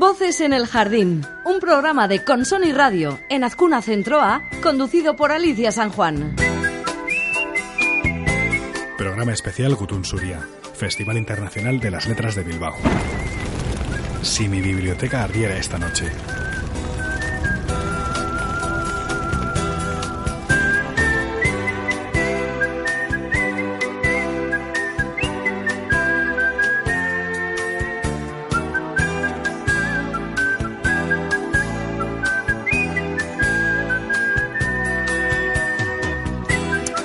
Voces en el Jardín, un programa de Consoni Radio en Azcuna Centroa, conducido por Alicia San Juan. Programa especial Gutun Suria, Festival Internacional de las Letras de Bilbao. Si mi biblioteca ardiera esta noche.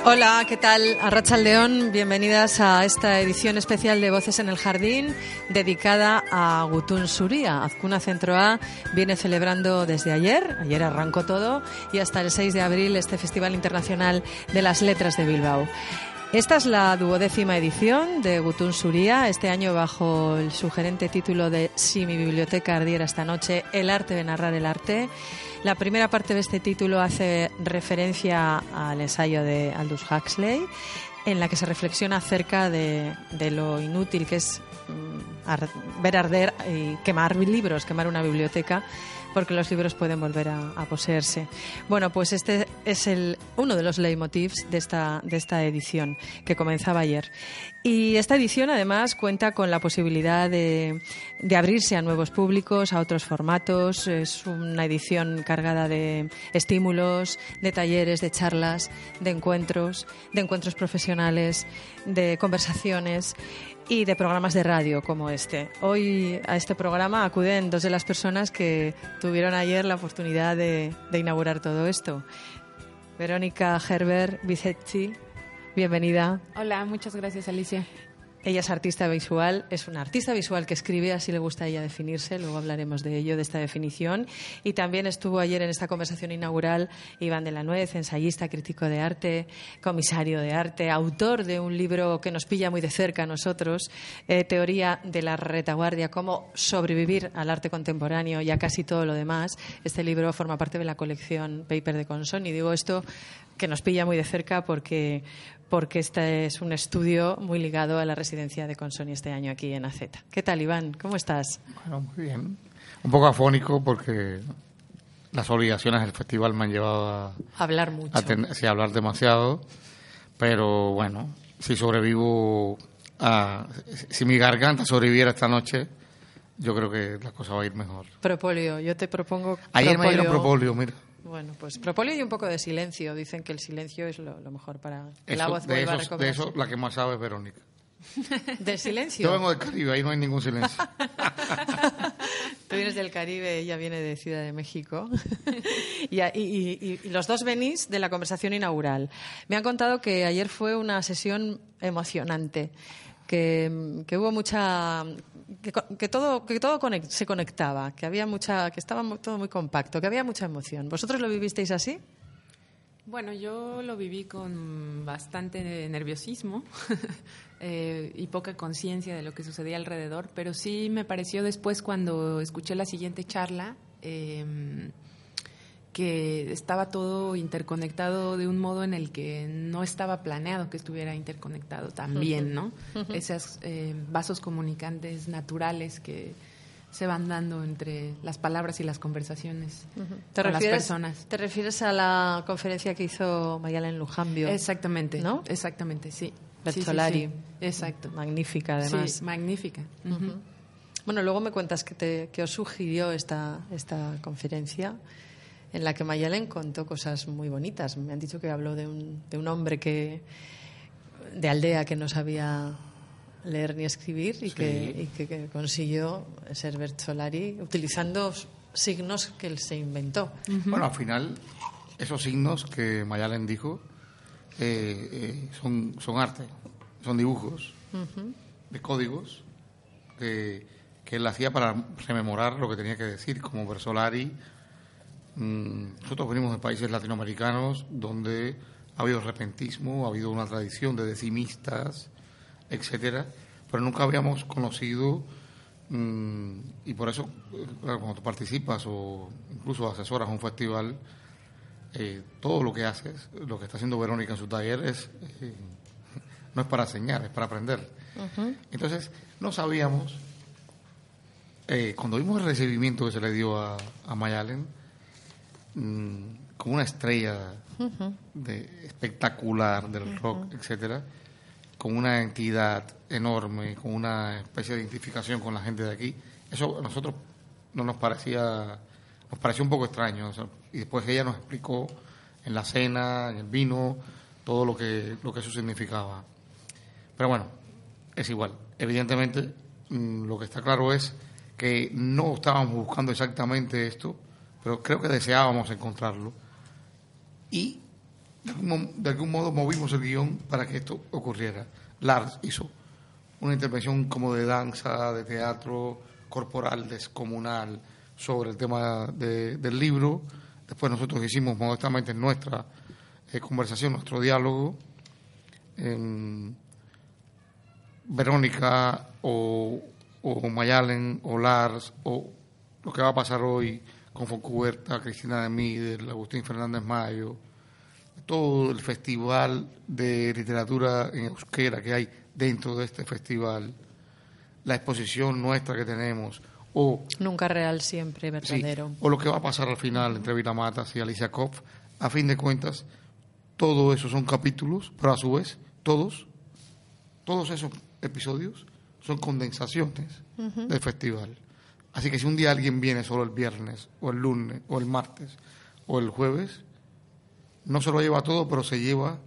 Hola, ¿qué tal? Arracha León, bienvenidas a esta edición especial de Voces en el Jardín dedicada a Gutun Suría. Azcuna Centro A viene celebrando desde ayer, ayer arrancó todo, y hasta el 6 de abril este Festival Internacional de las Letras de Bilbao. Esta es la duodécima edición de Gutun Suría, este año bajo el sugerente título de Si mi biblioteca ardiera esta noche, el arte de narrar el arte. La primera parte de este título hace referencia al ensayo de Aldous Huxley, en la que se reflexiona acerca de, lo inútil que es mm, ver arder y quemar libros, quemar una biblioteca, porque los libros pueden volver a, poseerse. Bueno, pues este es el, uno de los leitmotivs de esta, de esta edición, que comenzaba ayer. Y esta edición, además, cuenta con la posibilidad de abrirse a nuevos públicos, a otros formatos. Es una edición cargada de estímulos, de talleres, de charlas, de encuentros, de encuentros profesionales, de conversaciones y de programas de radio como este. Hoy a este programa acuden dos de las personas que tuvieron ayer la oportunidad de, inaugurar todo esto. Verónica Herbert Vicetti, bienvenida. Hola, muchas gracias Alicia. Ella es artista visual, es una artista visual que escribe, así le gusta a ella definirse, luego hablaremos de ello, de esta definición. Y también estuvo ayer en esta conversación inaugural Iván de la Nuez, ensayista, crítico de arte, comisario de arte, autor de un libro que nos pilla muy de cerca a nosotros, eh, Teoría de la retaguardia, cómo sobrevivir al arte contemporáneo y a casi todo lo demás. Este libro forma parte de la colección Paper de Conson y digo esto que nos pilla muy de cerca porque, porque este es un estudio muy ligado a la residencia de Consoni este año aquí en AZ. ¿Qué tal, Iván? ¿Cómo estás? Bueno, muy bien. Un poco afónico porque las obligaciones del festival me han llevado a, Hablar mucho. a, ten- sí, a hablar demasiado. Pero bueno, si sobrevivo a. Si mi garganta sobreviviera esta noche, yo creo que la cosa va a ir mejor. Propolio, yo te propongo. Ayer me dieron propóleo, mira. Bueno, pues propolio y un poco de silencio. Dicen que el silencio es lo, lo mejor para que la voz de, vuelva a eso, de eso, la que más sabe es Verónica. ¿Del silencio? Yo vengo del Caribe, ahí no hay ningún silencio. Tú vienes del Caribe, ella viene de Ciudad de México. y, a- y- y- y los dos venís de la conversación inaugural. Me han contado que ayer fue una sesión emocionante, que, que hubo mucha. Que, que todo, que todo conec- se conectaba, que había mucha, que estaba todo muy compacto, que había mucha emoción. ¿Vosotros lo vivisteis así? Bueno, yo lo viví con bastante nerviosismo eh, y poca conciencia de lo que sucedía alrededor, pero sí me pareció después cuando escuché la siguiente charla eh, que estaba todo interconectado de un modo en el que no estaba planeado que estuviera interconectado también, ¿no? Esos eh, vasos comunicantes naturales que se van dando entre las palabras y las conversaciones ¿Te con las refieres, personas. ¿Te refieres a la conferencia que hizo Mayalen Lujambio? Exactamente, ¿No? Exactamente, sí. Bertolari. Sí, sí, sí. Exacto. Magnífica, además. Sí, magnífica. Bueno, luego me cuentas que, te, que os sugirió esta, esta conferencia en la que Mayalen contó cosas muy bonitas. Me han dicho que habló de un, de un hombre que de aldea que no sabía leer ni escribir y, que, y que- que consiguió ser Bert Solari utilizando signos que él se inventó. Bueno, al final esos signos que Mayalen dijo eh, eh, son, son arte, son dibujos de códigos que, que él hacía para rememorar lo que tenía que decir, como Versolari. Mm, nosotros venimos de países latinoamericanos donde ha habido repentismo, ha habido una tradición de decimistas, etcétera, pero nunca habíamos conocido mm, y por eso eh, cuando tú participas o incluso asesoras un festival, eh, todo lo que haces, lo que está haciendo Verónica en su taller es eh, no es para enseñar, es para aprender. Entonces, no sabíamos, cuando vimos el recibimiento que se le dio a, a Mayalen, mm, como una estrella de, espectacular del rock, etcétera, con una entidad enorme, con una especie de identificación con la gente de aquí. Eso a nosotros no nos parecía, nos pareció un poco extraño. y después ella nos explicó en la cena, en el vino, todo lo que, lo que eso significaba. Pero bueno, es igual. Evidentemente, mm, lo que está claro es que no estábamos buscando exactamente esto, pero creo que deseábamos encontrarlo. Y de algún modo movimos el guion para que esto ocurriera. Lars hizo una intervención como de danza, de teatro corporal, descomunal, sobre el tema del libro. Después nosotros hicimos modestamente nuestra eh, conversación, nuestro diálogo. Verónica o, o, Mayalen o Lars o lo que va a pasar hoy con Foncuberta, Cristina de Mider, Agustín Fernández Mayo, todo el festival de literatura en euskera que hay dentro de este festival, la exposición nuestra que tenemos, o... Nunca real, siempre verdadero. o lo que va a pasar al final entre Vita Matas y Alicia Kopf, a fin de cuentas, todo eso son capítulos, pero a su vez, todos, todos esos episodios son condensaciones del festival. Así que si un día alguien viene solo el viernes, o el lunes, o el martes, o el jueves, no se lo lleva todo, pero se lleva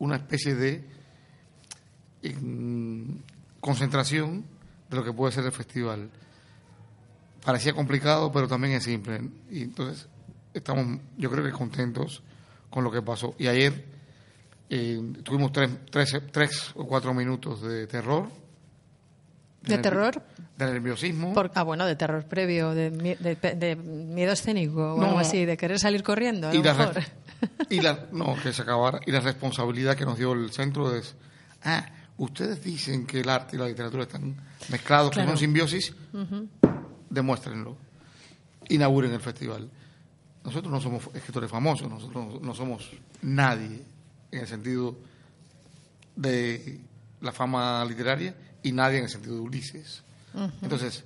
una especie de concentración de lo que puede ser el festival. Parecía complicado, pero también es simple. Y entonces estamos, yo creo que contentos con lo que pasó. Y ayer eh, tuvimos tres, tres, tres, o cuatro minutos de terror. ¿De, terror? De nerviosismo. ah, bueno, de terror previo, de, miedo escénico o algo así, de querer salir corriendo. y, y la, no, que se acabara. Y la responsabilidad que nos dio el centro es, ah, ustedes dicen que el arte y la literatura están mezclados, que son simbiosis, demuéstrenlo. Inauguren el festival. Nosotros no somos escritores famosos, nosotros no somos nadie en el sentido de la fama literaria y nadie en el sentido de Ulises. Entonces,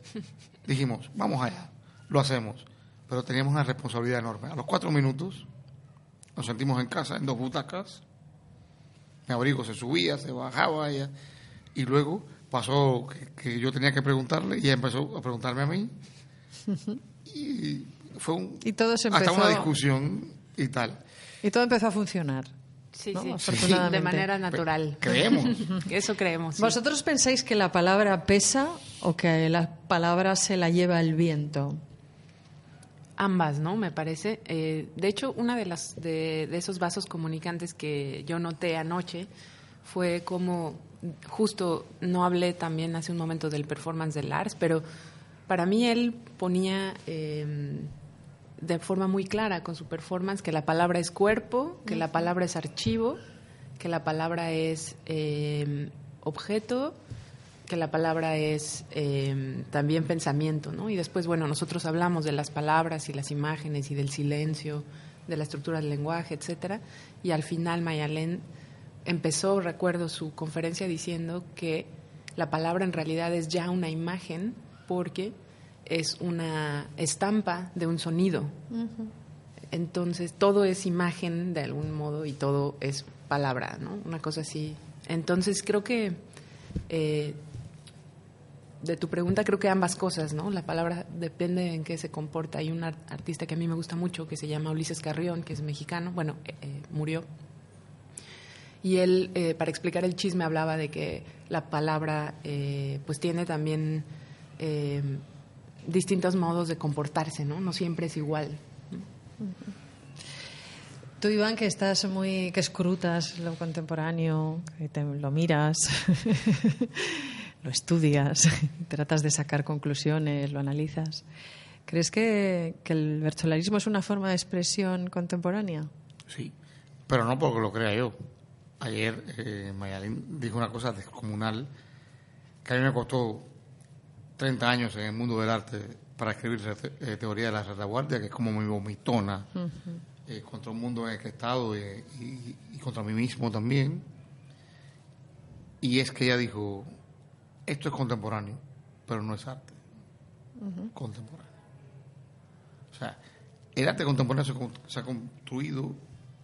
dijimos, vamos allá, lo hacemos, pero teníamos una responsabilidad enorme. A los cuatro minutos nos sentimos en casa, en dos butacas. Mi abrigo se subía, se bajaba, ella, y luego pasó que, yo tenía que preguntarle y ella empezó a preguntarme a mí. Y fue un, y todo se hasta una discusión y tal. Y todo empezó a funcionar. Sí, sí, de manera natural. Creemos. Eso creemos. ¿Vosotros pensáis que la palabra pesa o que la palabra se la lleva el viento? Ambas, ¿no? Me parece. Eh, de hecho, una de las de, esos vasos comunicantes que yo noté anoche fue como justo no hablé también hace un momento del performance de Lars, pero para mí él ponía em, de forma muy clara con su performance que la palabra es cuerpo, que la palabra es archivo, que la palabra es em, objeto que la palabra es em, también pensamiento, ¿no? Y después, bueno, nosotros hablamos de las palabras y las imágenes y del silencio, de la estructura del lenguaje, etcétera, y al final Mayalén empezó, recuerdo su conferencia diciendo que la palabra en realidad es ya una imagen porque es una estampa de un sonido. Entonces, todo es imagen de algún modo y todo es palabra, ¿no? Una cosa así. Entonces, creo que eh, de tu pregunta creo que ambas cosas, ¿no? La palabra depende en qué se comporta. Hay un artista que a mí me gusta mucho que se llama Ulises Carrión, que es mexicano, bueno, eh, eh, murió. Y él, eh, para explicar el chisme, hablaba de que la palabra pues tiene también distintos modos de comportarse, ¿no? No siempre es igual. Tú, Iván, que estás muy, que escrutas lo contemporáneo, que te, lo miras, lo estudias, tratas de sacar conclusiones, lo analizas. ¿Crees que, que el virtualismo es una forma de expresión contemporánea? Sí, pero no porque lo crea yo. Ayer eh, Mayalín dijo una cosa descomunal que a mí me costó 30 años en el mundo del arte para escribir eh, teoría de la retaguardia, que es como mi vomitona eh, contra un mundo en el que he estado y, contra mí mismo también. Y es que ella dijo, esto es contemporáneo, pero no es arte contemporáneo. O sea, el arte contemporáneo se, ha construido,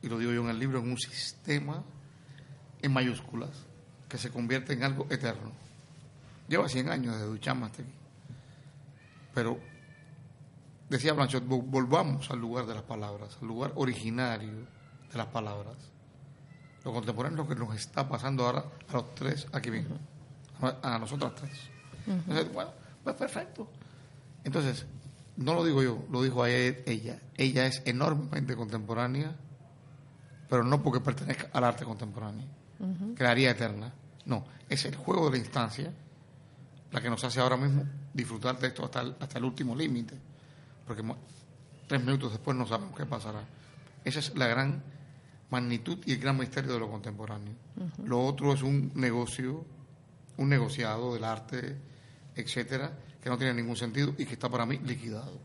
y lo digo yo en el libro, en un sistema en mayúsculas que se convierte en algo eterno. Lleva 100 años de Duchamp hasta aquí. Pero, decía Blanchot, volvamos al lugar de las palabras, al lugar originario de las palabras. Lo contemporáneo es lo que nos está pasando ahora a los tres aquí mismo, a nosotras tres. Entonces, bueno, pues perfecto. Entonces, no lo digo yo, lo dijo ella. Ella es enormemente contemporánea, pero no porque pertenezca al arte contemporáneo, crearía eterna. No, es el juego de la instancia la que nos hace ahora mismo disfrutar de esto hasta el, hasta el último límite, porque tres minutos después no sabemos qué pasará. Esa es la gran magnitud y el gran misterio de lo contemporáneo. Lo otro es un negocio, un negociado del arte, etcétera, que no tiene ningún sentido y que está para mí liquidado.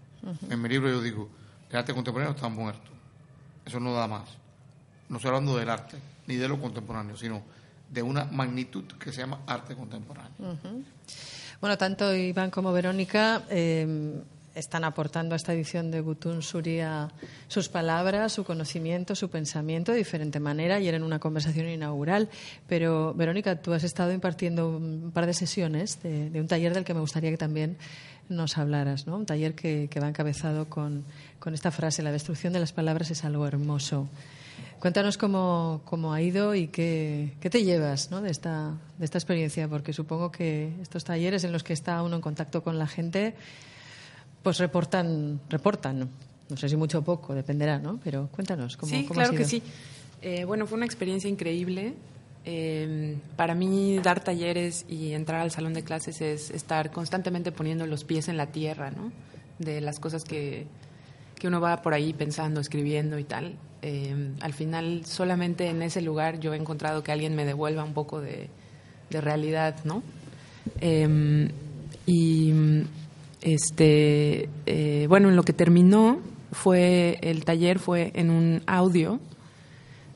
En mi libro yo digo, el arte contemporáneo está muerto. Eso no da más. No estoy hablando del arte, ni de lo contemporáneo, sino de una magnitud que se llama arte contemporáneo. Bueno, tanto Iván como Verónica eh, están aportando a esta edición de Gutun Suria sus palabras, su conocimiento, su pensamiento de diferente manera. Ayer en una conversación inaugural. Pero, Verónica, tú has estado impartiendo un par de sesiones de, un taller del que me gustaría que también nos hablaras, ¿no? Un taller que, va encabezado con, con esta frase: la destrucción de las palabras es algo hermoso. Cuéntanos cómo, cómo ha ido y qué, qué te llevas ¿no? de, esta, de esta experiencia, porque supongo que estos talleres en los que está uno en contacto con la gente, pues reportan, reportan. No sé si mucho o poco, dependerá, ¿no? Pero cuéntanos cómo, sí, claro que sí. Eh, bueno, fue una experiencia increíble. Eh, para mí, dar talleres y entrar al salón de clases es estar constantemente poniendo los pies en la tierra, ¿no? De las cosas que, que uno va por ahí pensando, escribiendo y tal. Eh, al final solamente en ese lugar yo he encontrado que alguien me devuelva un poco de, realidad, ¿no? Em, y este, eh, bueno, en lo que terminó fue el taller fue en un audio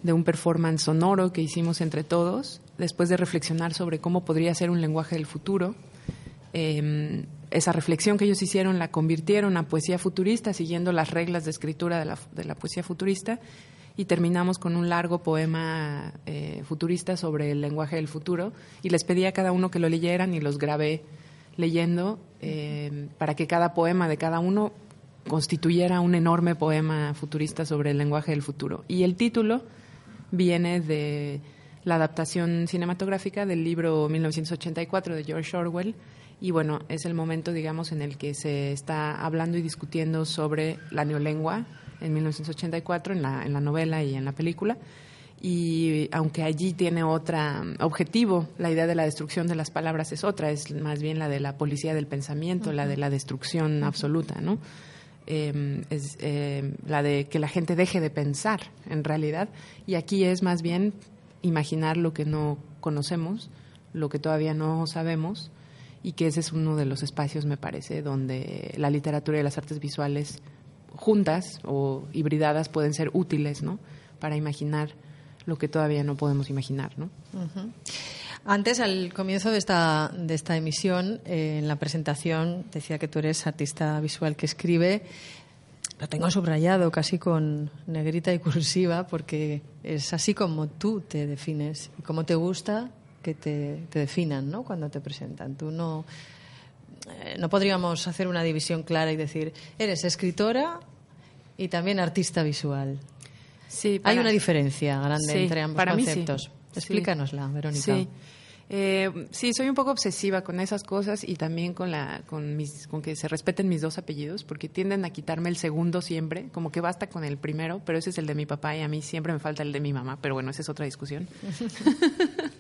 de un performance sonoro que hicimos entre todos, después de reflexionar sobre cómo podría ser un lenguaje del futuro. Em, esa reflexión que ellos hicieron la convirtieron a poesía futurista, siguiendo las reglas de escritura de la, de la poesía futurista, y terminamos con un largo poema eh, futurista sobre el lenguaje del futuro, y les pedí a cada uno que lo leyeran y los grabé leyendo eh, para que cada poema de cada uno constituyera un enorme poema futurista sobre el lenguaje del futuro. Y el título viene de la adaptación cinematográfica del libro 1984 de George Orwell, y bueno, es el momento, digamos, en el que se está hablando y discutiendo sobre la neolengua en 1984, en la, en la novela y en la película. Y aunque allí tiene otro objetivo, la idea de la destrucción de las palabras es otra, es más bien la de la policía del pensamiento, la de la destrucción absoluta, ¿no? Em, es em, la de que la gente deje de pensar, en realidad. Y aquí es más bien imaginar lo que no conocemos, lo que todavía no sabemos, y que ese es uno de los espacios, me parece, donde la literatura y las artes visuales juntas o hibridadas pueden ser útiles, ¿no? Para imaginar lo que todavía no podemos imaginar, ¿no? Antes, al comienzo de esta, de esta emisión, eh, en la presentación, decía que tú eres artista visual que escribe. Lo tengo subrayado casi con negrita y cursiva porque es así como tú te defines y como te gusta que te, definan ¿no? cuando te presentan. Tú no, eh, no podríamos hacer una división clara y decir, eres escritora y también artista visual. Sí, Hay una diferencia grande entre ambos conceptos. Explícanosla, Verónica. Sí. Eh, sí, soy un poco obsesiva con esas cosas y también con la, con mis, con que se respeten mis dos apellidos, porque tienden a quitarme el segundo siempre, como que basta con el primero, pero ese es el de mi papá y a mí siempre me falta el de mi mamá, pero bueno, esa es otra discusión.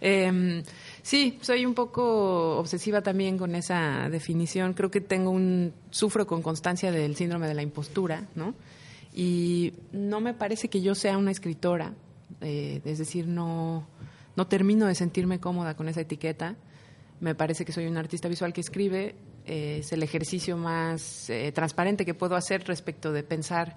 Em, sí, soy un poco obsesiva también con esa definición. Creo que tengo un sufro con constancia del síndrome de la impostura, ¿no? Y no me parece que yo sea una escritora, eh, es decir, no no termino de sentirme cómoda con esa etiqueta. Me parece que soy un artista visual que escribe. Eh, es el ejercicio más eh, transparente que puedo hacer respecto de pensar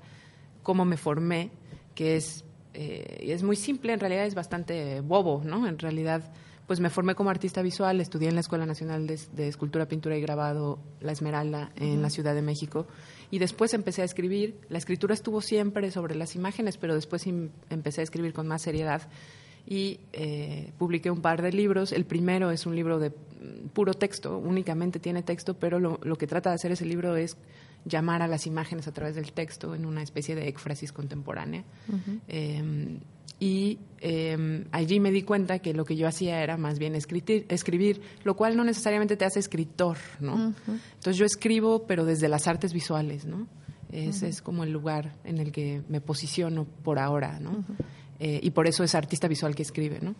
cómo me formé, que es, eh, es muy simple, en realidad es bastante bobo, ¿no? En realidad, pues me formé como artista visual, estudié en la Escuela Nacional de, Escultura, Pintura y Grabado, La Esmeralda, en la Ciudad de México, y después empecé a escribir. La escritura estuvo siempre sobre las imágenes, pero después em, empecé a escribir con más seriedad y eh, publiqué un par de libros. El primero es un libro de mm, puro texto, únicamente tiene texto, pero lo, que trata de hacer ese libro es llamar a las imágenes a través del texto en una especie de éfrasis contemporánea. Em, y em, allí me di cuenta que lo que yo hacía era más bien escribir, escribir lo cual no necesariamente te hace escritor, ¿no? Entonces yo escribo, pero desde las artes visuales, ¿no? Ese es como el lugar en el que me posiciono por ahora, ¿no? Eh, y por eso es artista visual que escribe, ¿no?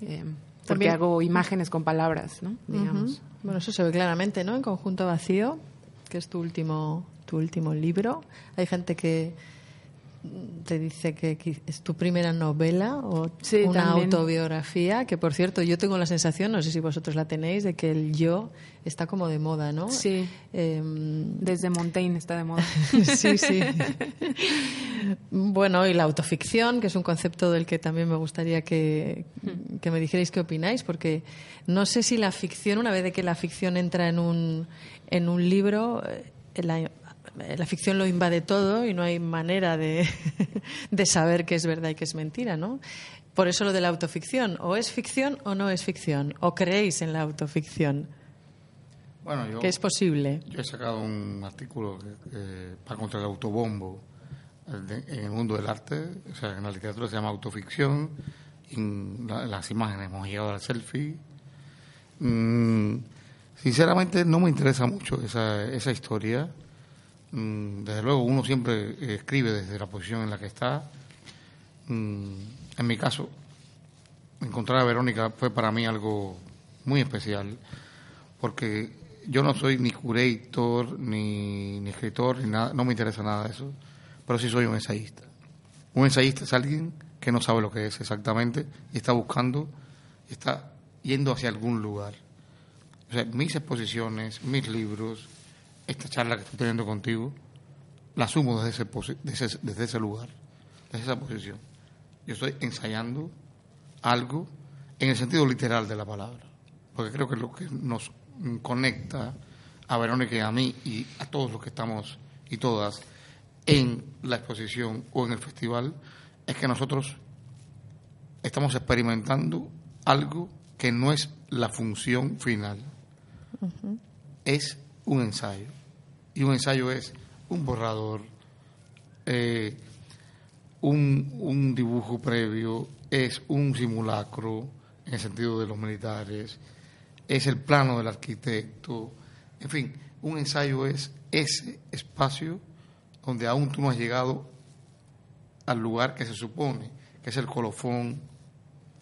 Eh, porque hago imágenes con palabras, ¿no? Digamos. Bueno, eso se ve claramente, ¿no? En Conjunto Vacío, que es tu último, tu último libro. Hay gente que te dice que es tu primera novela o una autobiografía, que por cierto yo tengo la sensación, no sé si vosotros la tenéis, de que el yo está como de moda, ¿no? Sí. Em, Desde Montaigne está de moda. sí, sí. bueno, y la autoficción, que es un concepto del que también me gustaría que, que me dijerais qué opináis, porque no sé si la ficción, una vez de que la ficción entra en un, en un libro, eh, la, la ficción lo invade todo y no hay manera de, saber qué es verdad y qué es mentira, ¿no? Por eso lo de la autoficción, o es ficción o no es ficción, o creéis en la autoficción. Bueno, yo, que es posible. Yo he sacado un artículo para contra el autobombo en el mundo del arte, o sea, en la literatura se llama autoficción, en, las imágenes hemos llegado al selfie. Mm, sinceramente no me interesa mucho esa, esa historia. Mm, desde luego uno siempre escribe desde la posición en la que está. Mm, en mi caso, encontrar a Verónica fue para mí algo muy especial, porque yo no soy ni curator, ni, ni escritor, ni nada, no me interesa nada de eso, pero sí soy un ensayista. Un ensayista es alguien que no sabe lo que es exactamente y está buscando, está yendo hacia algún lugar. O sea, mis exposiciones, mis libros, esta charla que estoy teniendo contigo, la asumo desde ese, desde ese, lugar, desde esa posición. Yo estoy ensayando algo en el sentido literal de la palabra, porque creo que lo que nos conecta a Verónica y a mí y a todos los que estamos y todas en la exposición o en el festival es que nosotros estamos experimentando algo que no es la función final, es un ensayo. Y un ensayo es un borrador, eh, un, un dibujo previo, es un simulacro en el sentido de los militares, es el plano del arquitecto, en fin, un ensayo es ese espacio donde aún tú no has llegado al lugar que se supone que es el colofón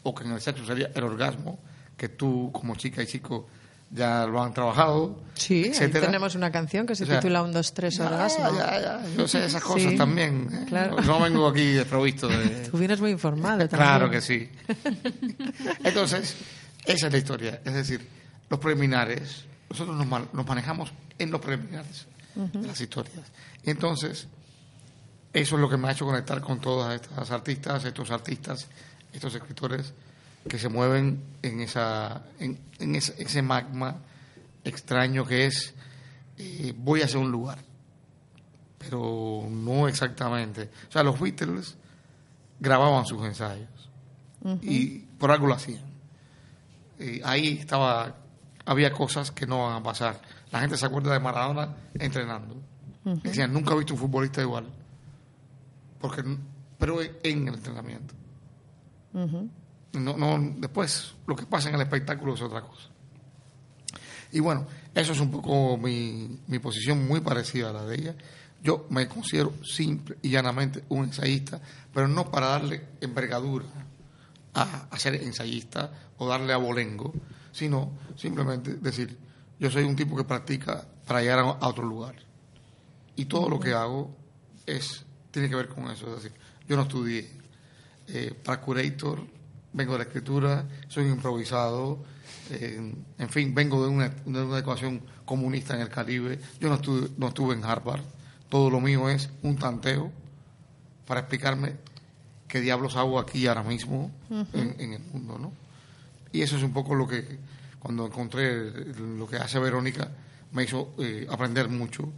o que en el sexo sería el orgasmo que tú como chica y chico ya lo han trabajado. Sí, tenemos una canción que se titula Un, dos, tres, orgasmo. Ya, ya, yo sé esas cosas también. ¿eh? Claro. No, vengo aquí desprovisto de... Tú vienes muy informado también. Claro que sí. Entonces, esa es la historia. Es decir, los preliminares, nosotros nos, nos manejamos en los preliminares de las historias. Y entonces, eso es lo que me ha hecho conectar con todas estas artistas, estos artistas, estos escritores que se mueven en, esa, en, ese, magma extraño que es eh, voy hacia un lugar, pero no exactamente. O sea, los Beatles grababan sus ensayos y por algo lo hacían. ahí estaba, había cosas que no van a pasar. La gente se acuerda de Maradona entrenando. Decían, nunca he visto un futbolista igual. Porque, pero en el entrenamiento. No, no, después lo que pasa en el espectáculo es otra cosa. Y bueno, eso es un poco mi, mi posición muy parecida a la de ella. Yo me considero simple y llanamente un ensayista, pero no para darle envergadura a, a ser ensayista o darle a bolengo, sino simplemente decir, yo soy un tipo que practica para llegar a, a otro lugar. Y todo lo que hago es tiene que ver con eso. Es decir, yo no estudié eh, para curator, vengo de la escritura, soy improvisado, eh, en fin, vengo de una, de una educación comunista en el Caribe, yo no estuve, no estuve en Harvard, todo lo mío es un tanteo para explicarme qué diablos hago aquí ahora mismo en, en el mundo, ¿no? Y eso es un poco lo que, cuando encontré lo que hace Verónica, me hizo eh, aprender mucho,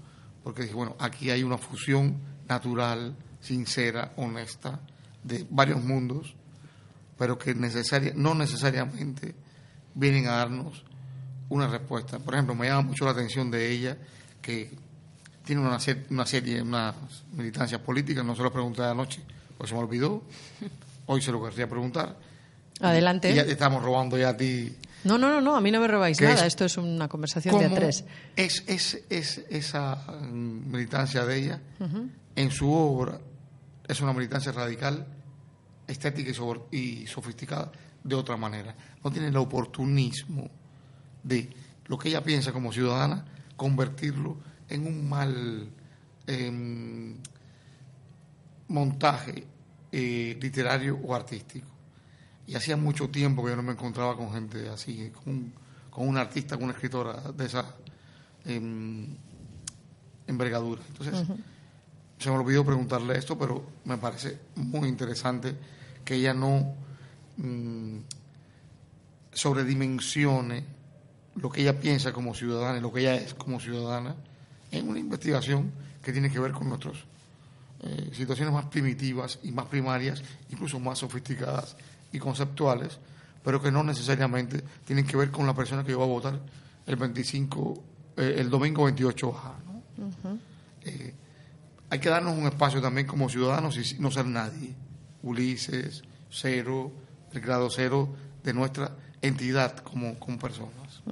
porque dije, bueno, aquí hay una fusión natural, sincera, honesta, de varios mundos, pero que necesaria, no necesariamente vienen a darnos una respuesta. Por ejemplo, me llama mucho la atención de ella que tiene una, una serie, unas militancias políticas, no se lo pregunté anoche, pues se me olvidó, hoy se lo querría preguntar. Adelante. Y ya te estamos robando ya a ti. No, no, no, no, a mí no me robáis ¿Qué nada. es? Esto es una conversación de a ¿Cómo tres. es, es, es esa mm, militancia de ella en su obra es una militancia radical, estética y, sobr- y sofisticada de otra manera. No tiene el oportunismo de lo que ella piensa como ciudadana, convertirlo en un mal em, montaje eh, literario o artístico. Y hacía mucho tiempo que yo no me encontraba con gente así, con un, con una artista, con una escritora de esa em, envergadura. Entonces, se me olvidó preguntarle esto, pero me parece muy interesante que ella no mm, sobredimensione lo que ella piensa como ciudadana y lo que ella es como ciudadana en una investigación que tiene que ver con nuestras eh, situaciones más primitivas y más primarias, incluso más sofisticadas y conceptuales, pero que no necesariamente tienen que ver con la persona que va a votar el 25, eh, el domingo 28 ¿no? Eh, hay que darnos un espacio también como ciudadanos y no ser nadie. Ulises, cero, el grado cero de nuestra entidad como, como personas.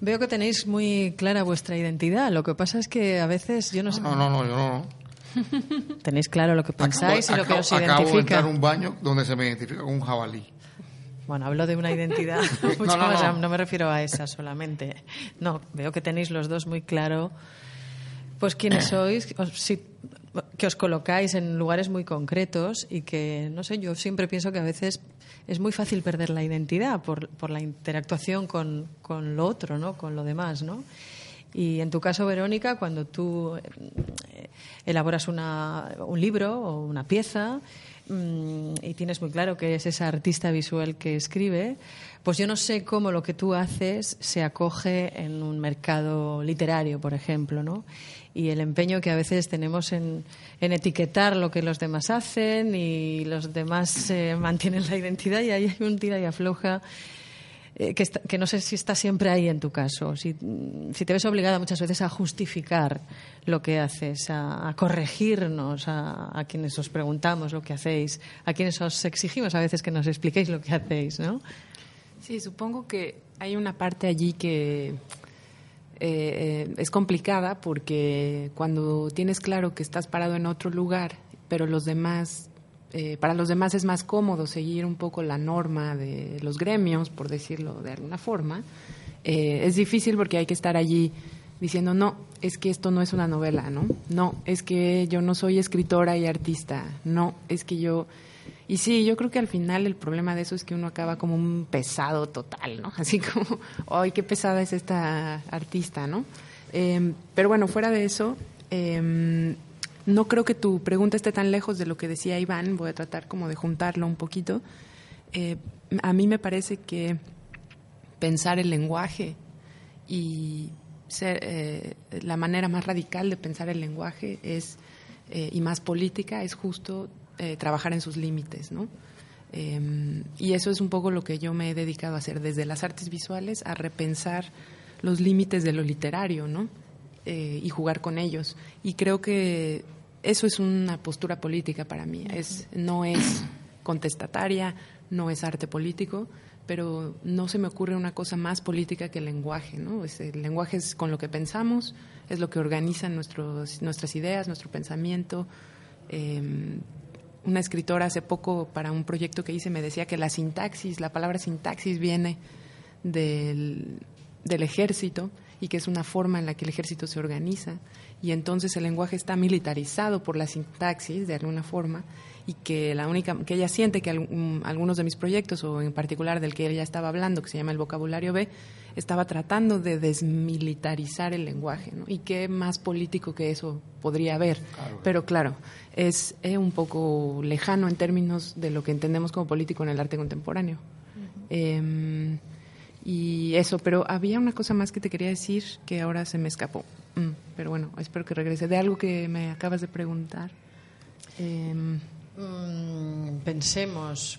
Veo que tenéis muy clara vuestra identidad. Lo que pasa es que a veces yo no sé. No, no, no, yo no. Tenéis claro lo que pensáis acabo, y lo que acabo- os acabo de identifica. entrar a un baño donde se me identifica con un jabalí. Bueno, hablo de una identidad mucho No, no, más. no. no me refiero a esa solamente. No, veo que tenéis los dos muy claro, pues quiénes sois, que os colocáis en lugares muy concretos y que, no sé, yo siempre pienso que a veces es muy fácil perder la identidad por, la interactuación con, con lo otro, ¿no? Con lo demás, ¿no? Y en tu caso, Verónica, cuando tú eh, elaboras una- un libro o una pieza mm, y tienes muy claro que es esa artista visual que escribe, pues yo no sé cómo lo que tú haces se acoge en un mercado literario, por ejemplo, ¿no? Y el empeño que a veces tenemos en, en etiquetar lo que los demás hacen y los demás eh, mantienen la identidad y ahí hay un tira y afloja eh, que, está- que no sé si está siempre ahí en tu caso, si, si te ves obligada muchas veces a justificar lo que haces, a, a corregirnos a, a quienes os preguntamos lo que hacéis, a quienes os exigimos a veces que nos expliquéis lo que hacéis, ¿no? Sí, supongo que hay una parte allí que eh, es complicada porque cuando tienes claro que estás parado en otro lugar, pero los demás, eh, para los demás es más cómodo seguir un poco la norma de los gremios, por decirlo de alguna forma, eh, es difícil porque hay que estar allí diciendo, no, es que esto no es una novela, ¿no? No, es que yo no soy escritora y artista, no, es que yo... Y sí, yo creo que al final el problema de eso es que uno acaba como un pesado total, ¿no? Así como, ¡ay, qué pesada es esta artista, ¿no? Eh, pero bueno, fuera de eso, eh, no creo que tu pregunta esté tan lejos de lo que decía Iván, voy a tratar como de juntarlo un poquito. Eh, a mí me parece que pensar el lenguaje y ser, eh, la manera más radical de pensar el lenguaje es eh, y más política es justo eh, trabajar en sus límites, ¿no? Eh, y eso es un poco lo que yo me he dedicado a hacer desde las artes visuales a repensar los límites de lo literario, ¿no? Eh, y jugar con ellos. Y creo que eso es una postura política para mí. Es no es contestataria, no es arte político, pero no se me ocurre una cosa más política que el lenguaje, ¿no? el lenguaje es con lo que pensamos, es lo que organiza nuestros, nuestras ideas, nuestro pensamiento. Em, una escritora hace poco para un proyecto que hice me decía que la sintaxis, la palabra sintaxis viene del, del ejército y que es una forma en la que el ejército se organiza. Y entonces el lenguaje está militarizado por la sintaxis de alguna forma y que la única que ella siente que algunos de mis proyectos o en particular del que ella estaba hablando que se llama el vocabulario B estaba tratando de desmilitarizar el lenguaje ¿no? y qué más político que eso podría haber. Pero claro es, un poco lejano en términos de lo que entendemos como político en el arte contemporáneo. Em, y eso pero había una cosa más que te quería decir que ahora se me escapó. Mm, pero bueno espero que regrese. De algo que me acabas de preguntar. Eh, Mm, pensemos,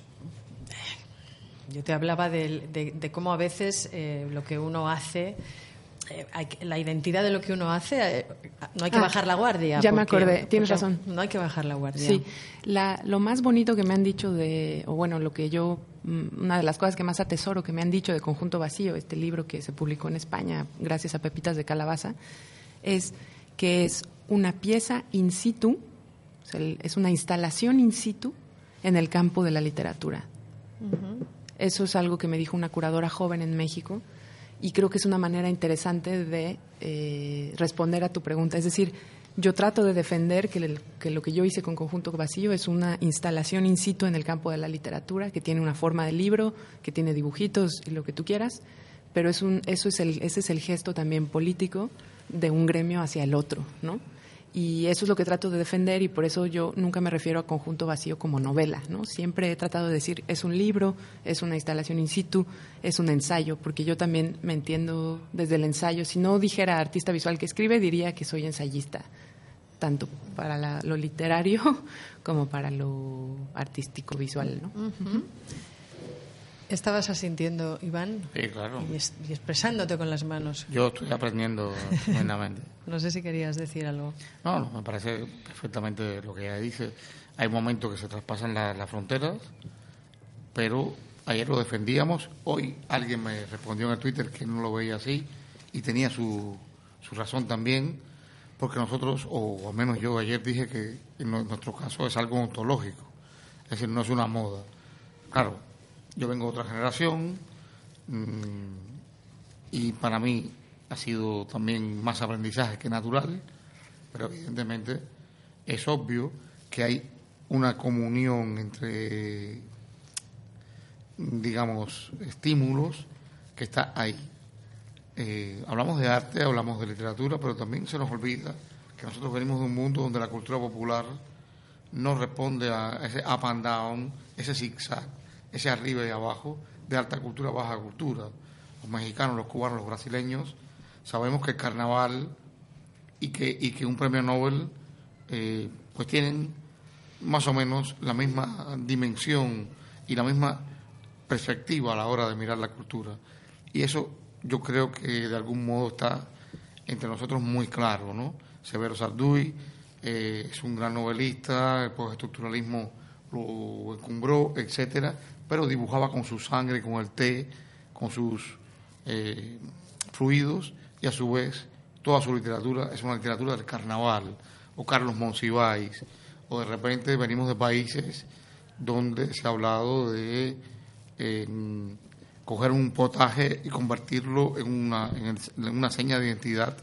yo te hablaba de, cómo a veces eh, lo que uno hace, eh, la identidad de lo que uno hace, eh, no hay que ah, bajar la guardia. Ya me acordé, tienes razón. No hay que bajar la guardia. Sí, lo más bonito que me han dicho de, o bueno, lo que yo, mm, una de las cosas que más atesoro que me han dicho de Conjunto Vacío, este libro que se publicó en España gracias a Pepitas de Calabaza, es que es una pieza in situ es una instalación in situ en el campo de la literatura. Eso es algo que me dijo una curadora joven en México y creo que es una manera interesante de eh, responder a tu pregunta. Es decir, yo trato de defender que, lo que yo hice con Conjunto Vacío es una instalación in situ en el campo de la literatura, que tiene una forma de libro, que tiene dibujitos y lo que tú quieras, pero es un, eso es el, ese es el gesto también político de un gremio hacia el otro, ¿no? Y eso es lo que trato de defender y por eso yo nunca me refiero a conjunto vacío como novela, ¿no? Siempre he tratado de decir, es un libro, es una instalación in situ, es un ensayo, porque yo también me entiendo desde el ensayo. Si no dijera artista visual que escribe, diría que soy ensayista, tanto para lo literario como para lo artístico visual, ¿no? Estabas asintiendo, Iván. Sí, claro. Y, expresándote con las manos. Yo estoy aprendiendo tremendamente. no sé si querías decir algo. No, no, me parece perfectamente lo que ella dice. Hay momentos que se traspasan las fronteras, pero ayer lo defendíamos. Hoy alguien me respondió en el Twitter que no lo veía así y tenía su, su razón también, porque nosotros, o al menos yo ayer dije que en nuestro caso es algo ontológico, es decir, no es una moda. Claro, yo vengo de otra generación mm, y para mí ha sido también más aprendizaje que natural, pero evidentemente es obvio que hay una comunión entre, digamos, estímulos que está ahí. Eh, hablamos de arte, hablamos de literatura, pero también se nos olvida que nosotros venimos de un mundo donde la cultura popular no responde a ese up and down, ese zigzag ese arriba y abajo, de alta cultura, baja cultura. Los mexicanos, los cubanos, los brasileños, sabemos que el carnaval y que, y que un premio Nobel, eh, pues tienen más o menos la misma dimensión y la misma perspectiva a la hora de mirar la cultura. Y eso yo creo que de algún modo está entre nosotros muy claro, ¿no? Severo Sarduy eh, es un gran novelista, el postestructuralismo lo encumbró, etcétera, pero dibujaba con su sangre, con el té, con sus eh, fluidos y a su vez toda su literatura es una literatura del carnaval, o Carlos Monsiváis, o de repente venimos de países donde se ha hablado de coger un potaje y convertirlo en una, en una seña de identidad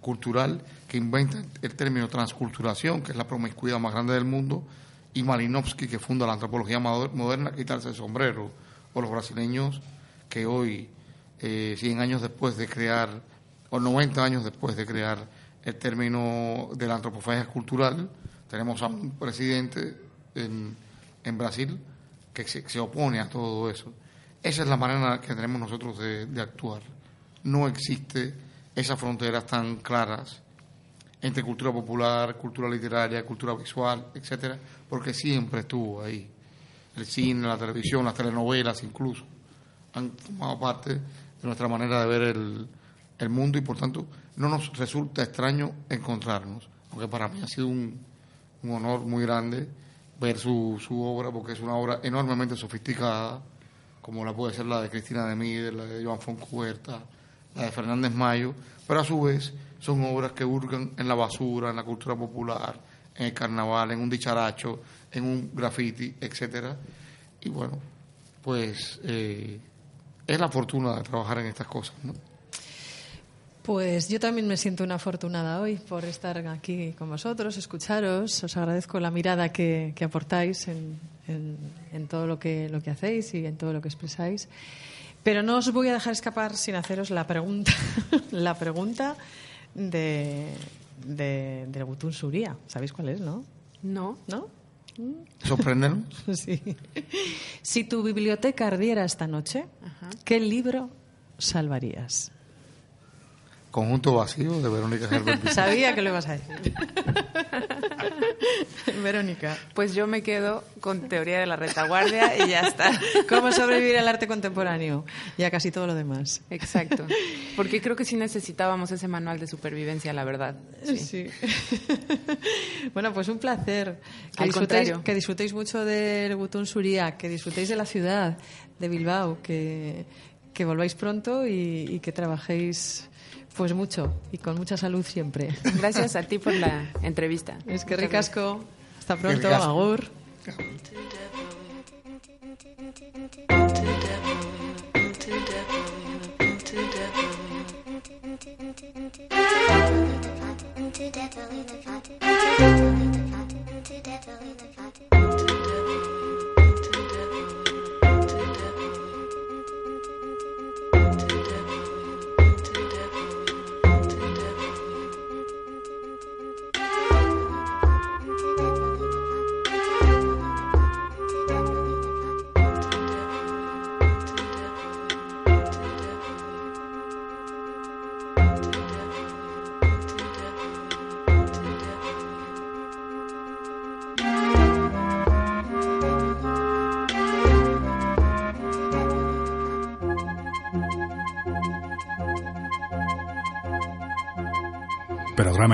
cultural que inventa el término transculturación, que es la promiscuidad más grande del mundo, y Malinowski, que funda la antropología moderna, quitarse el sombrero, o los brasileños que hoy, eh, 100 años después de crear, o 90 años después de crear el término de la antropofagia cultural, tenemos a un presidente en, en Brasil que se, se, opone a todo eso. Esa es la manera que tenemos nosotros de, de actuar. No existe esas fronteras tan claras entre cultura popular, cultura literaria, cultura visual, etcétera, porque siempre estuvo ahí. El cine, la televisión, las telenovelas incluso han formado parte de nuestra manera de ver el, mundo y por tanto no nos resulta extraño encontrarnos, aunque para mí ha sido un, honor muy grande ver su, su obra, porque es una obra enormemente sofisticada, como la puede ser la de Cristina de Mide, la de Joan Foncuberta, la de Fernández Mayo, pero a su vez son obras que hurgan en la basura, en la cultura popular, en el carnaval, en un dicharacho, en un graffiti, etcétera. Y bueno, pues eh, es la fortuna de trabajar en estas cosas, ¿no? Pues yo también me siento una afortunada hoy por estar aquí con vosotros, escucharos. Os agradezco la mirada que, que aportáis en, en, en, todo lo que, lo que hacéis y en todo lo que expresáis. Pero no os voy a dejar escapar sin haceros la pregunta, la pregunta de, de, del Gutun Suría. ¿Sabéis cuál es, no? No. ¿No? ¿Sorprendernos? Sí. Si tu biblioteca ardiera esta noche, Ajá. ¿qué libro salvarías? Conjunto vacío de Verónica Herbert. Sabía que lo ibas a decir. Verónica. Pues yo me quedo con teoría de la retaguardia y ya está. ¿Cómo sobrevivir al arte contemporáneo? Y a casi todo lo demás. Exacto. Porque creo que sí necesitábamos ese manual de supervivencia, la verdad. Sí. sí. bueno, pues un placer. Que disfrutéis, que disfrutéis mucho del Gutún Suría, que disfrutéis de la ciudad, de Bilbao, que, que volváis pronto y, y que trabajéis pues mucho y con mucha salud siempre. Gracias a ti por la entrevista. Es que ricasco. Hasta pronto, Agur.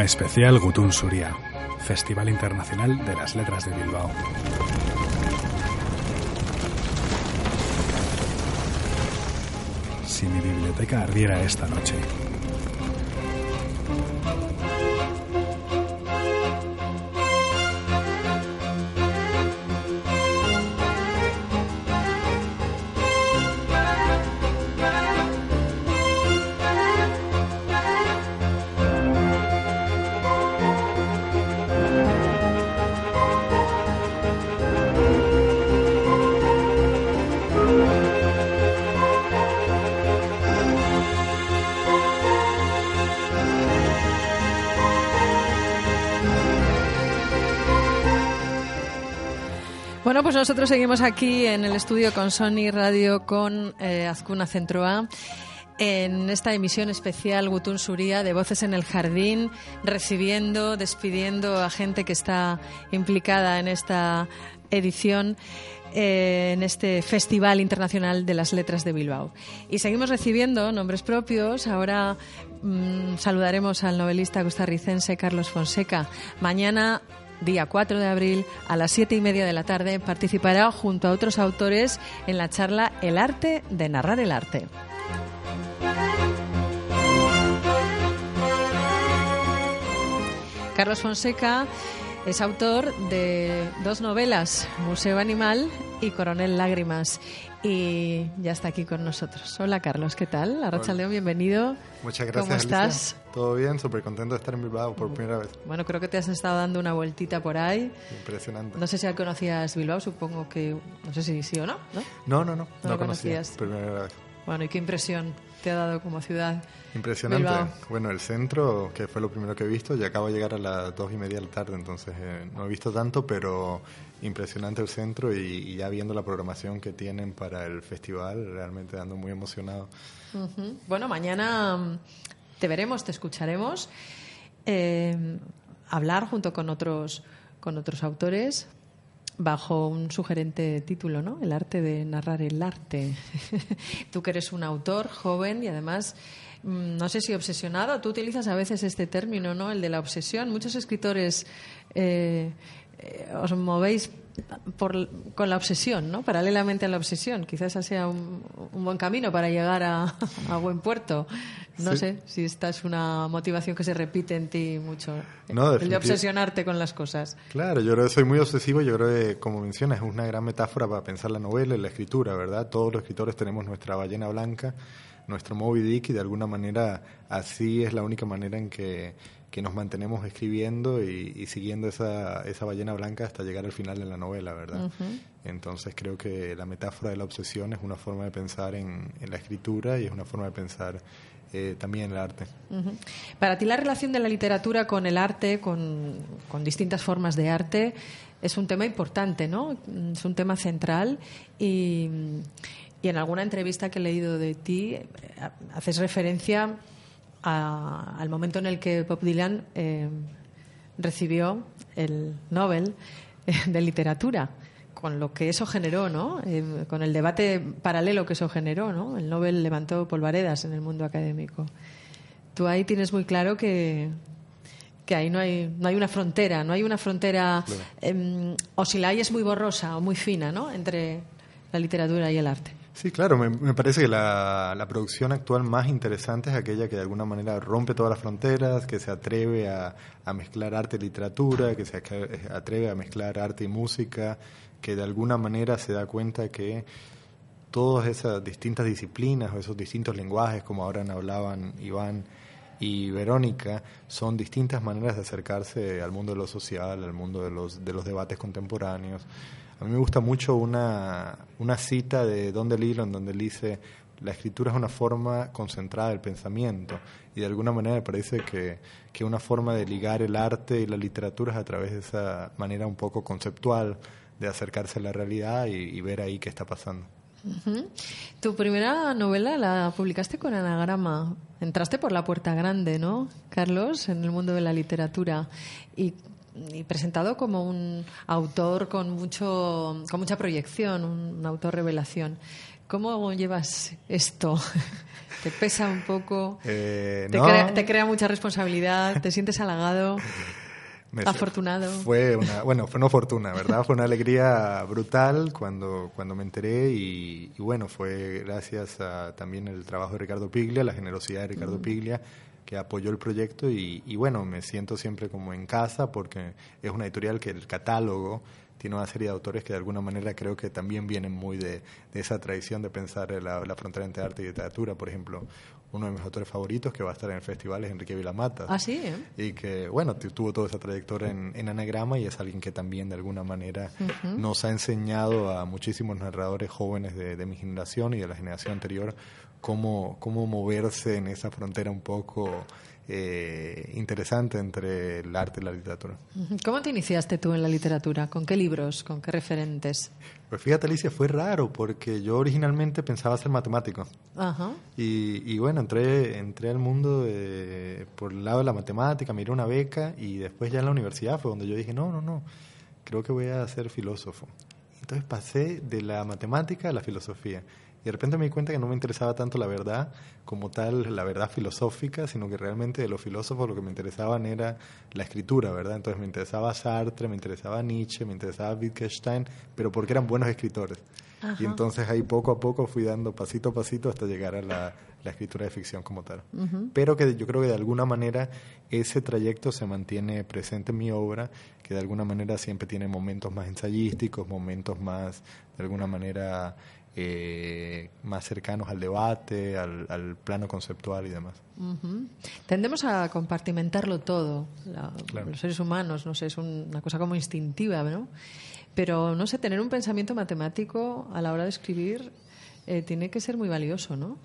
Especial Gutun Suria, Festival Internacional de las Letras de Bilbao. Si mi biblioteca ardiera esta noche. Bueno, pues nosotros seguimos aquí en el estudio con Sony Radio con eh, Azcuna Centro A en esta emisión especial Gutun Suría de Voces en el Jardín, recibiendo, despidiendo a gente que está implicada en esta edición. Eh, en este Festival Internacional de las Letras de Bilbao. Y seguimos recibiendo nombres propios. Ahora mmm, saludaremos al novelista costarricense Carlos Fonseca. Mañana día 4 de abril, a las 7 y media de la tarde, participará junto a otros autores en la charla El arte de narrar el arte. Carlos Fonseca es autor de dos novelas, Museo Animal y Coronel Lágrimas. Y ya está aquí con nosotros. Hola Carlos, ¿qué tal? Arracha León, bienvenido. Muchas gracias. ¿Cómo estás? Alicia. Todo bien, súper contento de estar en Bilbao por primera vez. Bueno, creo que te has estado dando una vueltita por ahí. Impresionante. No sé si conocías Bilbao, supongo que. No sé si sí o no. No, no, no. No, no, no lo conocías. Primera vez. Bueno, ¿y qué impresión te ha dado como ciudad? Impresionante. Bilbao. Bueno, el centro, que fue lo primero que he visto, ya acabo de llegar a las dos y media de la tarde, entonces eh, no he visto tanto, pero impresionante el centro y, y, ya viendo la programación que tienen para el festival, realmente ando muy emocionado. Uh -huh. Bueno, mañana te veremos, te escucharemos eh, hablar junto con otros, con otros autores bajo un sugerente título, ¿no? El arte de narrar el arte. Tú que eres un autor joven y además mm, no sé si obsesionado, tú utilizas a veces este término, ¿no? El de la obsesión. Muchos escritores eh, eh, os movéis por, con la obsesión, ¿no? Paralelamente a la obsesión. Quizás ese sea un, buen camino para llegar a, buen puerto. No sé si esta es una motivación que se repite en ti mucho. el de obsesionarte con las cosas. Claro, yo creo que soy muy obsesivo. Yo creo que, como mencionas, es una gran metáfora para pensar la novela y la escritura, ¿verdad? Todos los escritores tenemos nuestra ballena blanca, nuestro Moby Dick, y de alguna manera así es la única manera en que que nos mantenemos escribiendo y, siguiendo esa, esa, ballena blanca hasta llegar al final de la novela, ¿verdad? Entonces creo que la metáfora de la obsesión es una forma de pensar en, la escritura y es una forma de pensar eh, también en el arte. Para ti la relación de la literatura con el arte, con, con, distintas formas de arte, es un tema importante, ¿no? Es un tema central y, y en alguna entrevista que he leído de ti eh, haces referencia al momento en el que Bob Dylan eh, recibió el Nobel eh, de Literatura, con lo que eso generó, ¿no? Eh, con el debate paralelo que eso generó, ¿no? El Nobel levantó polvaredas en el mundo académico. Tú ahí tienes muy claro que, que ahí no hay, no hay una frontera, no hay una frontera, em, o si la hay es muy borrosa o muy fina, ¿no? Entre la literatura y el arte. Sí, claro, me, parece que la, producción actual más interesante es aquella que de alguna manera rompe todas las fronteras, que se atreve a, mezclar arte y literatura, que se atreve a mezclar arte y música, que de alguna manera se da cuenta que todas esas distintas disciplinas o esos distintos lenguajes, como ahora hablaban Iván y Verónica, son distintas maneras de acercarse al mundo de lo social, al mundo de los, de los debates contemporáneos. A mí me gusta mucho una, una cita de Don DeLillo en donde él dice, la escritura es una forma concentrada del pensamiento y de alguna manera me parece que, que una forma de ligar el arte y la literatura es a través de esa manera un poco conceptual de acercarse a la realidad y, ver ahí qué está pasando. Tu primera novela la publicaste con anagrama. Entraste por la puerta grande, ¿no, Carlos, en el mundo de la literatura. ¿Y y presentado como un autor con mucho con mucha proyección, un, autor revelación. ¿Cómo llevas esto? ¿Te pesa un poco? Eh, ¿Te, crea, mucha responsabilidad? ¿Te sientes halagado? afortunado. Fue una, bueno, fue una fortuna, ¿verdad? Fue una alegría brutal cuando, cuando me enteré y, bueno, fue gracias a también el trabajo de Ricardo Piglia, la generosidad de Ricardo Piglia, que apoyó el proyecto y, bueno, me siento siempre como en casa porque es una editorial que el catálogo tiene una serie de autores que de alguna manera creo que también vienen muy de, esa tradición de pensar la, la, frontera entre arte y literatura. Por ejemplo, uno de mis autores favoritos que va a estar en el festival es Enrique Vilamata. Ah, sí. ¿eh? Y que, bueno, tuvo toda esa trayectoria en, anagrama y es alguien que también de alguna manera nos ha enseñado a muchísimos narradores jóvenes de, de mi generación y de la generación anterior cómo, cómo moverse en esa frontera un poco eh, interesante entre el arte y la literatura. ¿Cómo te iniciaste tú en la literatura? ¿Con qué libros? ¿Con qué referentes? Pues fíjate, Alicia, fue raro porque yo originalmente pensaba ser matemático. Ajá. Y, y, bueno, entré, entré al mundo por el lado de la matemática, miré una beca y después ya en la universidad fue donde yo dije, no, no, no, creo que voy a ser filósofo. Entonces pasé de la matemática a la filosofía. De repente me di cuenta que no me interesaba tanto la verdad como tal, la verdad filosófica, sino que realmente de los filósofos lo que me interesaban era la escritura, ¿verdad? Entonces me interesaba Sartre, me interesaba Nietzsche, me interesaba Wittgenstein, pero porque eran buenos escritores. Y entonces ahí poco a poco fui dando pasito a pasito hasta llegar a la, escritura de ficción como tal. Pero que yo creo que de alguna manera ese trayecto se mantiene presente en mi obra, que de alguna manera siempre tiene momentos más ensayísticos, momentos más, de alguna manera, eh, más cercanos al debate, al, plano conceptual y demás. Tendemos a compartimentarlo todo, los seres humanos, no sé, es una cosa como instintiva, ¿no? Pero, no sé, tener un pensamiento matemático a la hora de escribir eh, tiene que ser muy valioso, ¿no?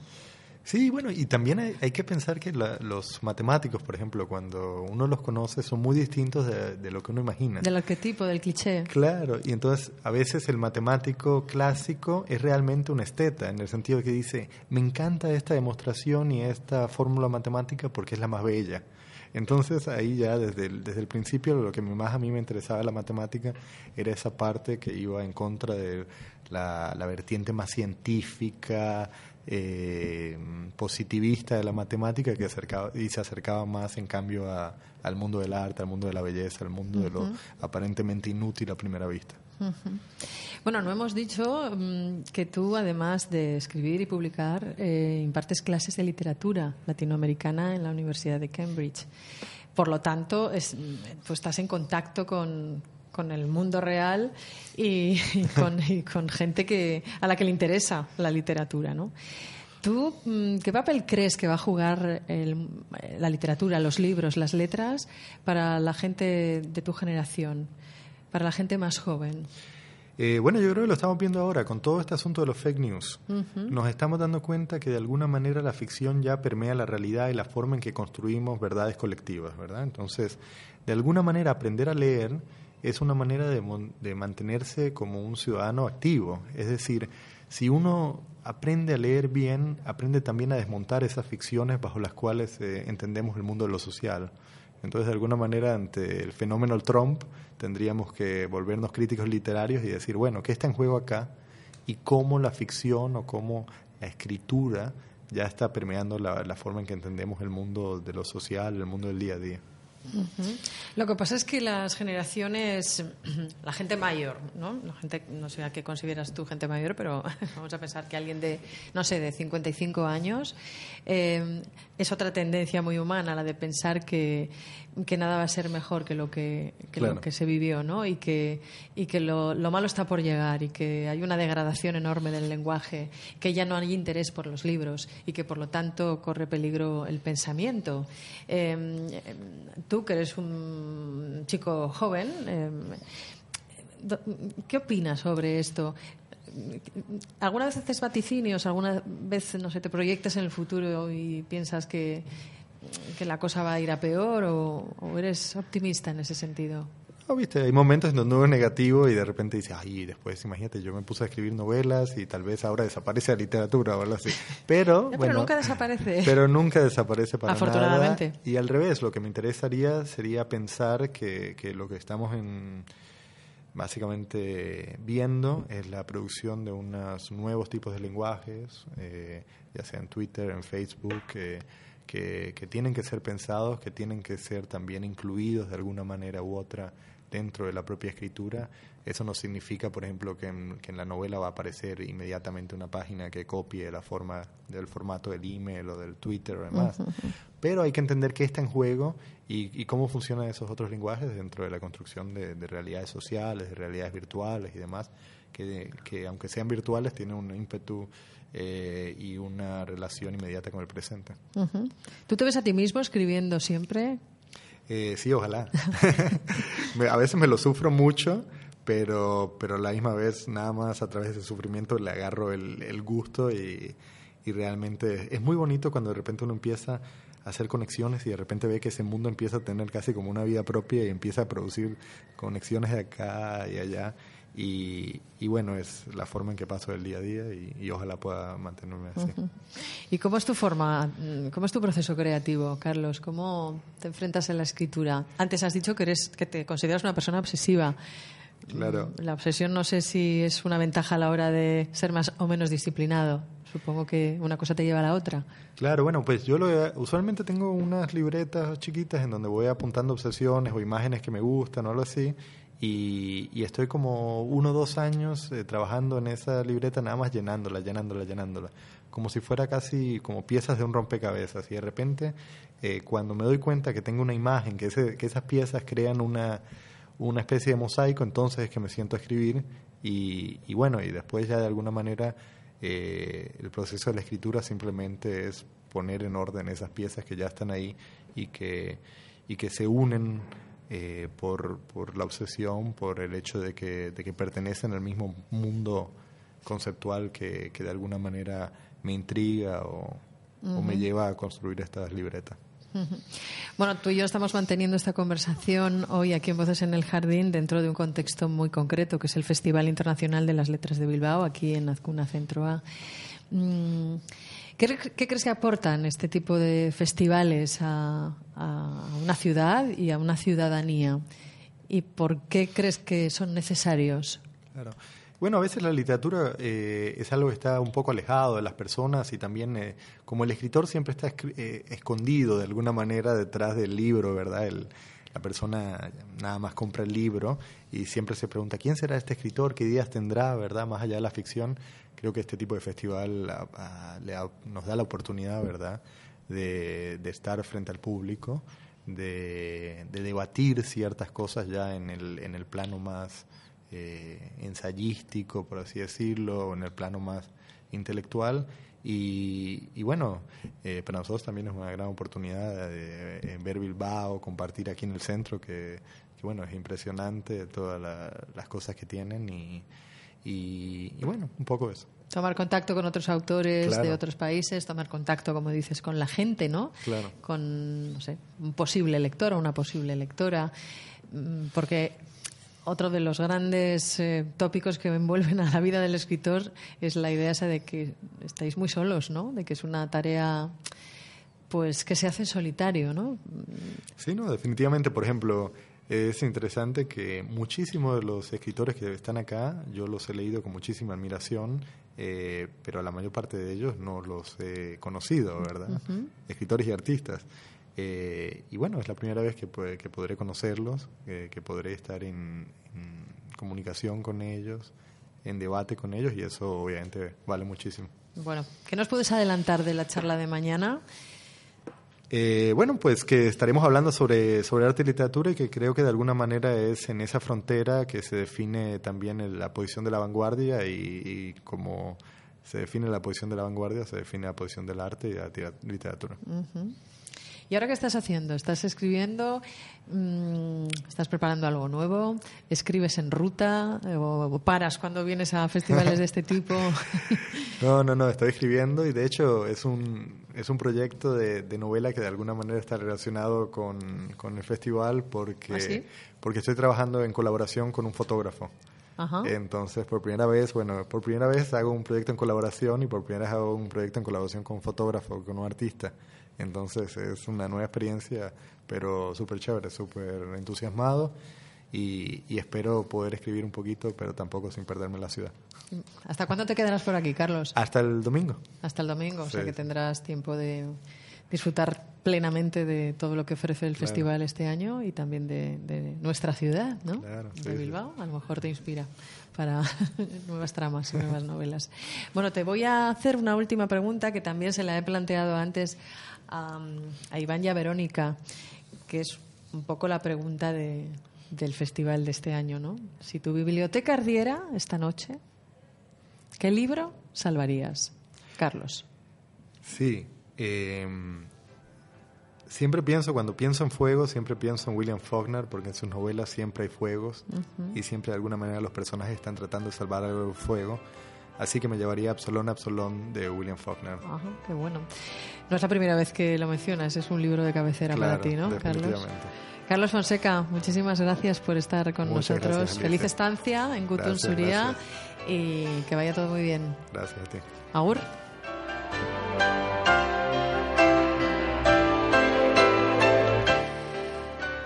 Sí, bueno, y también hay, que pensar que los matemáticos, por ejemplo, cuando uno los conoce, son muy distintos de, lo que uno imagina. Del arquetipo, del cliché. Claro, y entonces a veces el matemático clásico es realmente un esteta, en el sentido que dice, me encanta esta demostración y esta fórmula matemática porque es la más bella. Entonces ahí ya desde el, desde el principio lo que más a mí me interesaba de la matemática era esa parte que iba en contra de la, la vertiente más científica, eh, positivista de la matemática que acercaba, y se acercaba más en cambio al mundo del arte, al mundo de la belleza, al mundo de lo aparentemente inútil a primera vista. Bueno, no hemos dicho mm, que tú, además de escribir y publicar, eh, impartes clases de literatura latinoamericana en la Universidad de Cambridge. Por lo tanto, es, pues estás en contacto con, con el mundo real y, con, con, gente que, a la que le interesa la literatura, ¿no? ¿Tú mm, qué papel crees que va a jugar la literatura, los libros, las letras para la gente de tu generación, para la gente más joven? Eh, bueno, yo creo que lo estamos viendo ahora con todo este asunto de los fake news. Nos estamos dando cuenta que de alguna manera la ficción ya permea la realidad y la forma en que construimos verdades colectivas, ¿verdad? Entonces, de alguna manera aprender a leer es una manera de, de mantenerse como un ciudadano activo. Es decir, si uno aprende a leer bien, aprende también a desmontar esas ficciones bajo las cuales eh, entendemos el mundo de lo social. Entonces, de alguna manera, ante el fenómeno Trump, tendríamos que volvernos críticos literarios y decir, bueno, ¿qué está en juego acá? Y cómo la ficción o cómo la escritura ya está permeando la, la forma en que entendemos el mundo de lo social, el mundo del día a día. Lo que pasa es que las generaciones, la gente mayor, ¿no? La gente, no sé a qué consideras tú gente mayor, pero vamos a pensar que alguien de, no sé, de 55 años, eh, es otra tendencia muy humana, la de pensar que, que nada va a ser mejor que lo que, lo que se vivió, ¿no? Y que, y que lo, lo, malo está por llegar y que hay una degradación enorme del lenguaje, que ya no hay interés por los libros y que por lo tanto corre peligro el pensamiento. Em, tú, que eres un chico joven, em, ¿qué opinas sobre esto? ¿Alguna vez haces vaticinios? ¿Alguna vez, no sé, te proyectas en el futuro y piensas que, que la cosa va a ir a peor o, eres optimista en ese sentido? No, viste, hay momentos en donde uno es negativo y de repente dice, ay, después imagínate, yo me puse a escribir novelas y tal vez ahora desaparece la literatura o algo así. Pero, pero nunca desaparece. Pero nunca desaparece para Afortunadamente. nada. Y al revés, lo que me interesaría sería pensar que, que lo que estamos en básicamente viendo es la producción de unos nuevos tipos de lenguajes, eh, ya sea en Twitter, en Facebook, que, que, tienen que ser pensados, que tienen que ser también incluidos de alguna manera u otra dentro de la propia escritura. Eso no significa, por ejemplo, que en, que en la novela va a aparecer inmediatamente una página que copie la forma del formato del email o del Twitter o demás. Pero hay que entender qué está en juego y, cómo funcionan esos otros lenguajes dentro de la construcción de, realidades sociales, de realidades virtuales y demás, que, que aunque sean virtuales tienen un ímpetu eh, y una relación inmediata con el presente. ¿Tú te ves a ti mismo escribiendo siempre? Eh, sí, ojalá. a veces me lo sufro mucho, pero, pero a la misma vez nada más a través del sufrimiento le agarro el, el gusto y, y realmente es muy bonito cuando de repente uno empieza a hacer conexiones y de repente ve que ese mundo empieza a tener casi como una vida propia y empieza a producir conexiones de acá y allá. Y, y bueno, es la forma en que paso el día a día y, ojalá pueda mantenerme así. ¿Y cómo es tu forma, cómo es tu proceso creativo, Carlos? ¿Cómo te enfrentas a la escritura? Antes has dicho que, eres, que te consideras una persona obsesiva. Claro. La obsesión no sé si es una ventaja a la hora de ser más o menos disciplinado. Supongo que una cosa te lleva a la otra. Claro, bueno, pues yo lo, usualmente tengo unas libretas chiquitas en donde voy apuntando obsesiones o imágenes que me gustan o algo así. Y, estoy como uno o dos años eh, trabajando en esa libreta, nada más llenándola, llenándola, llenándola. Como si fuera casi como piezas de un rompecabezas. Y de repente, eh, cuando me doy cuenta que tengo una imagen, que, ese, que esas piezas crean una, una especie de mosaico, entonces es que me siento a escribir. Y, y bueno, y después ya de alguna manera eh, el proceso de la escritura simplemente es poner en orden esas piezas que ya están ahí y que, y que se unen eh, por, por la obsesión, por el hecho de que, de que pertenecen al mismo mundo conceptual que, que de alguna manera me intriga o, o me lleva a construir estas libretas. Bueno, tú y yo estamos manteniendo esta conversación hoy aquí en Voces en el Jardín dentro de un contexto muy concreto, que es el Festival Internacional de las Letras de Bilbao, aquí en Azcuna Centro A. Mm, ¿Qué, crees que aportan este tipo de festivales a, una ciudad y a una ciudadanía? ¿Y por qué crees que son necesarios? Claro. Bueno, a veces la literatura eh, es algo que está un poco alejado de las personas y también eh, como el escritor siempre está eh, escondido de alguna manera detrás del libro, ¿verdad? El, la persona nada más compra el libro y siempre se pregunta quién será este escritor, qué ideas tendrá, ¿verdad? Más allá de la ficción, creo que este tipo de festival nos da la oportunidad, ¿verdad? De, estar frente al público, de, debatir ciertas cosas ya en el, en el plano más eh, ensayístico, por así decirlo, o en el plano más intelectual y, bueno, eh, para nosotros también es una gran oportunidad de, ver Bilbao, compartir aquí en el centro, que, bueno, es impresionante todas las cosas que tienen y, y, bueno, un poco eso. Tomar contacto con otros autores de otros países, tomar contacto, como dices, con la gente, ¿no? Claro. Con, no sé, un posible lector o una posible lectora. Mm, porque otro de los grandes eh, tópicos que envuelven a la vida del escritor es la idea esa de que estáis muy solos, ¿no? De que es una tarea pues que se hace en solitario, ¿no? Sí, no, definitivamente, por ejemplo, es interesante que muchísimos de los escritores que están acá, yo los he leído con muchísima admiración, eh, pero la mayor parte de ellos no los he conocido, ¿verdad? Escritores y artistas. Eh, y bueno, es la primera vez que, que podré conocerlos, que podré estar en, comunicación con ellos, en debate con ellos, y eso obviamente vale muchísimo. Bueno, ¿qué nos puedes adelantar de la charla de mañana? Eh, bueno, pues que estaremos hablando sobre, sobre arte y literatura y que creo que de alguna manera es en esa frontera que se define también la posición de la vanguardia y, como se define la posición de la vanguardia, se define la posición del arte y la literatura. ¿Y ahora qué estás haciendo? ¿Estás escribiendo? Mm, ¿Estás preparando algo nuevo? ¿Escribes en ruta? ¿O paras cuando vienes a festivales de este tipo? no, no, no, estoy escribiendo y de hecho es un, es un proyecto de, novela que de alguna manera está relacionado con, el festival porque, ¿Ah, porque estoy trabajando en colaboración con un fotógrafo. Entonces, por primera vez, bueno, por primera vez hago un proyecto en colaboración y por primera vez hago un proyecto en colaboración con un fotógrafo, con un artista. Entonces es una nueva experiencia, pero súper chévere, súper entusiasmado y, espero poder escribir un poquito, pero tampoco sin perderme la ciudad. ¿Hasta cuándo te quedarás por aquí, Carlos? Hasta el domingo. Hasta el domingo, o sea que tendrás tiempo de disfrutar plenamente de todo lo que ofrece el festival este año y también de, nuestra ciudad, ¿no? de Bilbao. A lo mejor te inspira para nuevas tramas y nuevas novelas. Bueno, te voy a hacer una última pregunta que también se la he planteado antes a, Iván y a Verónica, que es un poco la pregunta de, del festival de este año, ¿no? Si tu biblioteca ardiera esta noche, ¿qué libro salvarías? Carlos. Sí. Em, siempre pienso, cuando pienso en fuego, siempre pienso en William Faulkner, porque en sus novelas siempre hay fuegos y siempre de alguna manera los personajes están tratando de salvar algo del fuego. Así que me llevaría Absalón, Absalón de William Faulkner. Ajá, qué bueno. No es la primera vez que lo mencionas, es un libro de cabecera para ti, ¿no, Carlos? Carlos Fonseca, muchísimas gracias por estar con nosotros. Feliz estancia en Gutun Suría y que vaya todo muy bien. Gracias a ti. Agur.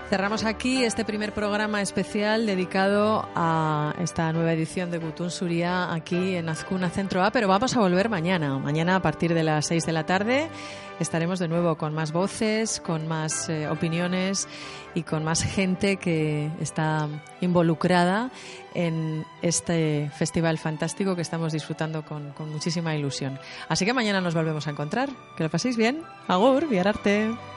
Cerramos aquí este primer programa especial dedicado a esta nueva edición de Gutun Suria aquí en Azcuna Centro A, pero vamos a volver mañana. Mañana a partir de las 6 de la tarde estaremos de nuevo con más voces, con más eh, opiniones y con más gente que está involucrada en este festival fantástico que estamos disfrutando con, con muchísima ilusión. Así que mañana nos volvemos a encontrar. Que lo paséis bien. Agur, Viararte.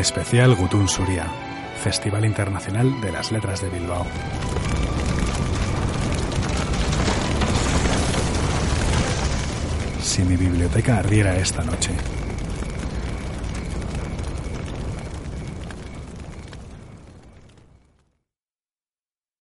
Especial Gutun Suria, Festival Internacional de las Letras de Bilbao. Si mi biblioteca ardiera esta noche.